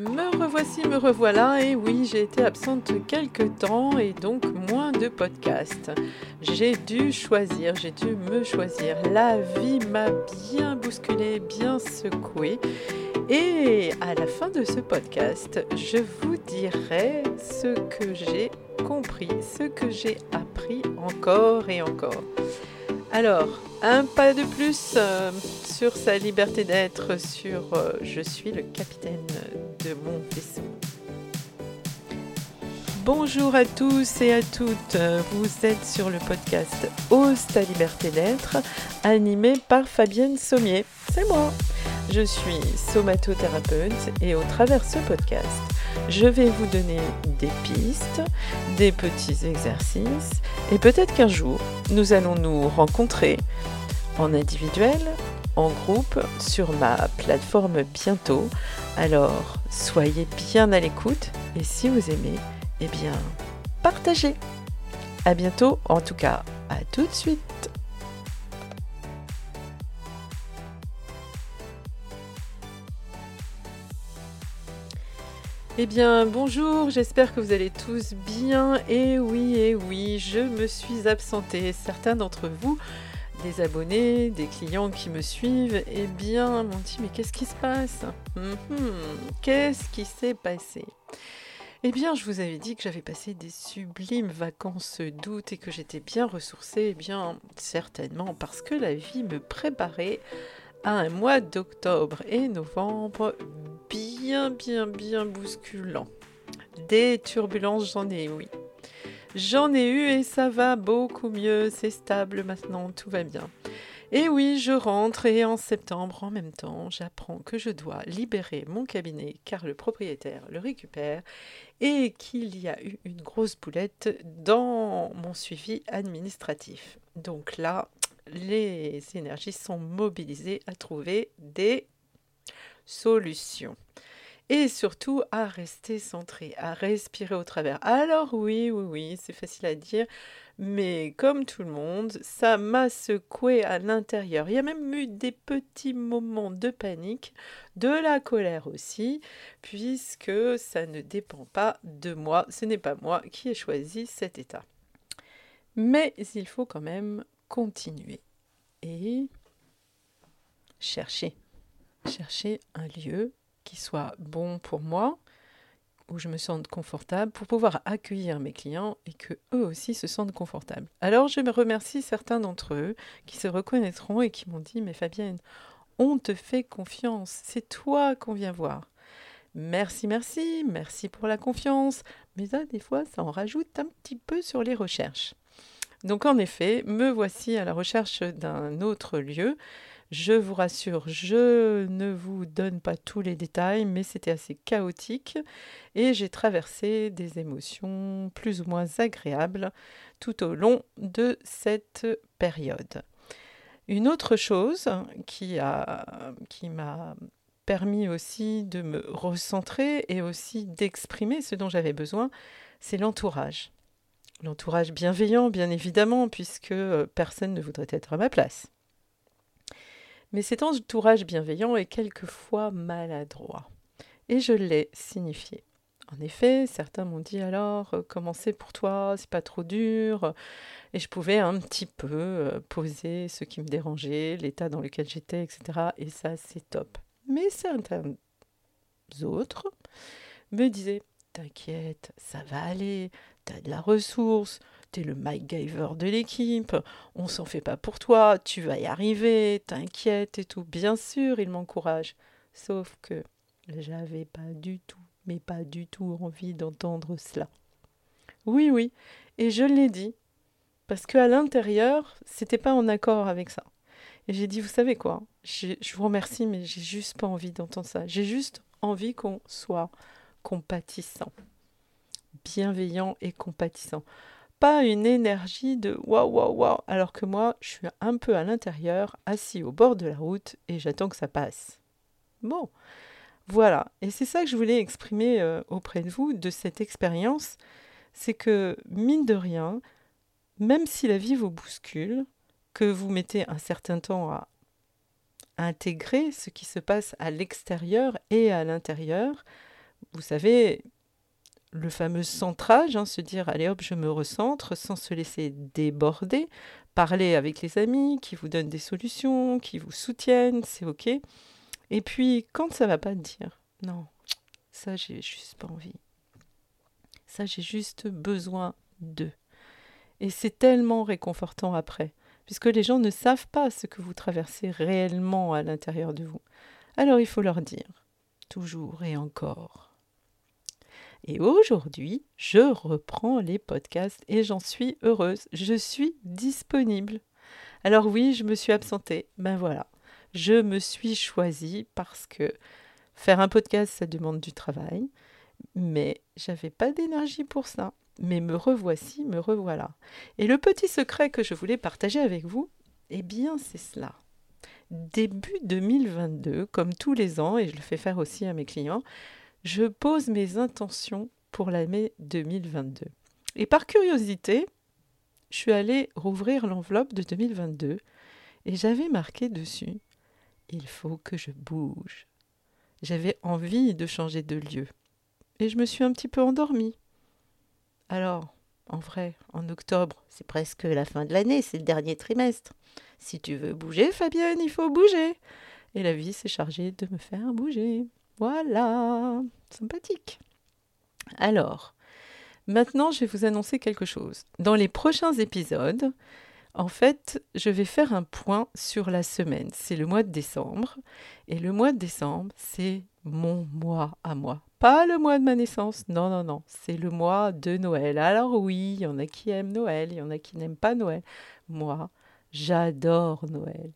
Me revoici, me revoilà, et oui, j'ai été absente quelque temps et donc moins de podcasts. J'ai dû choisir, j'ai dû me choisir. La vie m'a bien bousculé, bien secoué. Et à la fin de ce podcast, je vous dirai ce que j'ai compris, ce que j'ai appris encore et encore. Alors, un pas de plus euh, sur sa liberté d'être, sur euh, je suis le capitaine de mon vaisseau. Bonjour à tous et à toutes, vous êtes sur le podcast Ose ta liberté d'être, animé par Fabienne Sommier. C'est moi. Je suis somatothérapeute et au travers ce podcast, je vais vous donner des pistes, des petits exercices et peut-être qu'un jour, nous allons nous rencontrer en individuel, en groupe, sur ma plateforme bientôt. Alors, soyez bien à l'écoute et si vous aimez, eh bien, partagez. À bientôt, en tout cas, à tout de suite. Eh bien, bonjour, j'espère que vous allez tous bien. Et oui, et oui, je me suis absentée. Certains d'entre vous, des abonnés, des clients qui me suivent, eh bien, m'ont dit, mais qu'est-ce qui se passe? Hum, Qu'est-ce qui s'est passé? Eh bien, je vous avais dit que j'avais passé des sublimes vacances d'août et que j'étais bien ressourcée. Eh bien, certainement parce que la vie me préparait à un mois d'octobre et novembre bien, bien, bien bousculant. Des turbulences, j'en ai, oui. J'en ai eu et ça va beaucoup mieux, c'est stable maintenant, tout va bien. Et oui, je rentre et en septembre, en même temps, j'apprends que je dois libérer mon cabinet car le propriétaire le récupère et qu'il y a eu une grosse boulette dans mon suivi administratif. Donc là, les énergies sont mobilisées à trouver des solutions. Et surtout à rester centré, à respirer au travers. Alors oui, oui, oui, c'est facile à dire, mais comme tout le monde, ça m'a secoué à l'intérieur. Il y a même eu des petits moments de panique, de la colère aussi, puisque ça ne dépend pas de moi, ce n'est pas moi qui ai choisi cet état. Mais il faut quand même continuer et chercher. Chercher un lieu soit bon pour moi, où je me sente confortable, pour pouvoir accueillir mes clients et que eux aussi se sentent confortables. Alors je me remercie certains d'entre eux qui se reconnaîtront et qui m'ont dit Mais Fabienne, on te fait confiance, c'est toi qu'on vient voir. Merci, merci, merci pour la confiance. Mais ça, des fois, ça en rajoute un petit peu sur les recherches. Donc en effet, me voici à la recherche d'un autre lieu. Je vous rassure, je ne vous donne pas tous les détails, mais c'était assez chaotique et j'ai traversé des émotions plus ou moins agréables tout au long de cette période. Une autre chose qui qui m'a permis aussi de me recentrer et aussi d'exprimer ce dont j'avais besoin, c'est l'entourage. L'entourage bienveillant, bien évidemment, puisque euh, personne ne voudrait être à ma place. Mais cet entourage bienveillant est quelquefois maladroit. Et je l'ai signifié. En effet, certains m'ont dit alors, euh, comment c'est pour toi, c'est pas trop dur? Et je pouvais un petit peu euh, poser ce qui me dérangeait, l'état dans lequel j'étais, etc. Et ça, c'est top. Mais certains autres me disaient, t'inquiète, ça va aller, t'as de la ressource, t'es le MacGyver de l'équipe, on s'en fait pas pour toi, tu vas y arriver, t'inquiète et tout. Bien sûr, il m'encourage. Sauf que j'avais pas du tout, mais pas du tout envie d'entendre cela. Oui, oui, et je l'ai dit, parce qu'à l'intérieur, c'était pas en accord avec ça. Et j'ai dit, vous savez quoi, je vous remercie, mais j'ai juste pas envie d'entendre ça. J'ai juste envie qu'on soit compatissant bienveillant et compatissant. Pas une énergie de waouh waouh waouh, alors que moi, je suis un peu à l'intérieur, assis au bord de la route et j'attends que ça passe. Bon, voilà. Et c'est ça que je voulais exprimer euh, auprès de vous de cette expérience. C'est que, mine de rien, même si la vie vous bouscule, que vous mettez un certain temps à intégrer ce qui se passe à l'extérieur et à l'intérieur, vous savez, le fameux centrage, hein, se dire allez hop, je me recentre sans se laisser déborder, parler avec les amis qui vous donnent des solutions, qui vous soutiennent, c'est ok. Et puis quand ça va pas dire non, ça j'ai juste pas envie. Ça j'ai juste besoin d'eux. Et c'est tellement réconfortant après, puisque les gens ne savent pas ce que vous traversez réellement à l'intérieur de vous. Alors il faut leur dire, toujours et encore. Et aujourd'hui, je reprends les podcasts et j'en suis heureuse. Je suis disponible. Alors oui, je me suis absentée. Ben voilà, je me suis choisie parce que faire un podcast, ça demande du travail. Mais j'avais pas d'énergie pour ça. Mais me revoici, me revoilà. Et le petit secret que je voulais partager avec vous, eh bien, c'est cela. Début 2022, comme tous les ans, et je le fais faire aussi à mes clients, je pose mes intentions pour l'année 2022. Et par curiosité, je suis allée rouvrir l'enveloppe de 2022 et j'avais marqué dessus Il faut que je bouge. J'avais envie de changer de lieu. Et je me suis un petit peu endormie. Alors, en vrai, en octobre, c'est presque la fin de l'année, c'est le dernier trimestre. Si tu veux bouger, Fabienne, il faut bouger. Et la vie s'est chargée de me faire bouger. Voilà, sympathique. Alors, maintenant, je vais vous annoncer quelque chose. Dans les prochains épisodes, en fait, je vais faire un point sur la semaine. C'est le mois de décembre. Et le mois de décembre, c'est mon mois à moi. Pas le mois de ma naissance. Non, non, non. C'est le mois de Noël. Alors oui, il y en a qui aiment Noël, il y en a qui n'aiment pas Noël. Moi, j'adore Noël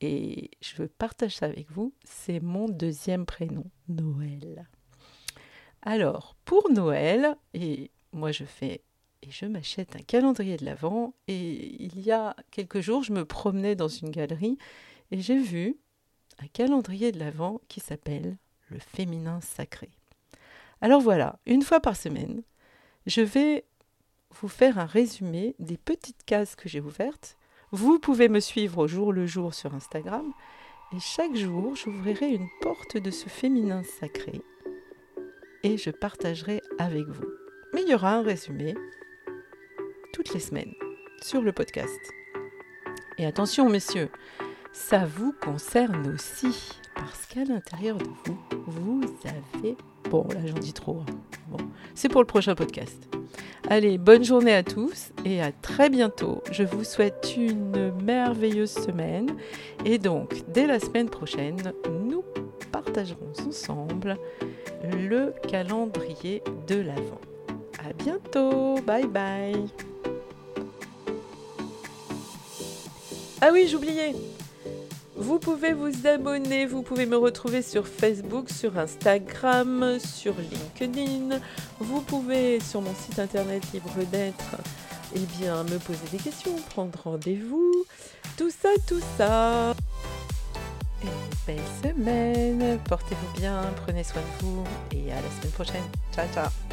et je veux partager ça avec vous, c'est mon deuxième prénom, Noël. Alors, pour Noël, et moi je fais et je m'achète un calendrier de l'Avent et il y a quelques jours, je me promenais dans une galerie et j'ai vu un calendrier de l'Avent qui s'appelle le féminin sacré. Alors voilà, une fois par semaine, je vais vous faire un résumé des petites cases que j'ai ouvertes vous pouvez me suivre au jour le jour sur Instagram et chaque jour j'ouvrirai une porte de ce féminin sacré et je partagerai avec vous. Mais il y aura un résumé toutes les semaines sur le podcast. Et attention messieurs, ça vous concerne aussi parce qu'à l'intérieur de vous, vous avez... Bon, là j'en dis trop. Hein. Bon, c'est pour le prochain podcast. Allez, bonne journée à tous et à très bientôt. Je vous souhaite une merveilleuse semaine et donc dès la semaine prochaine, nous partagerons ensemble le calendrier de l'Avent. À bientôt, bye bye. Ah oui, j'oubliais. Vous pouvez vous abonner, vous pouvez me retrouver sur Facebook, sur Instagram, sur LinkedIn. Vous pouvez sur mon site internet Libre d'être eh bien, me poser des questions, prendre rendez-vous. Tout ça, tout ça. Et belle semaine. Portez-vous bien, prenez soin de vous et à la semaine prochaine. Ciao, ciao.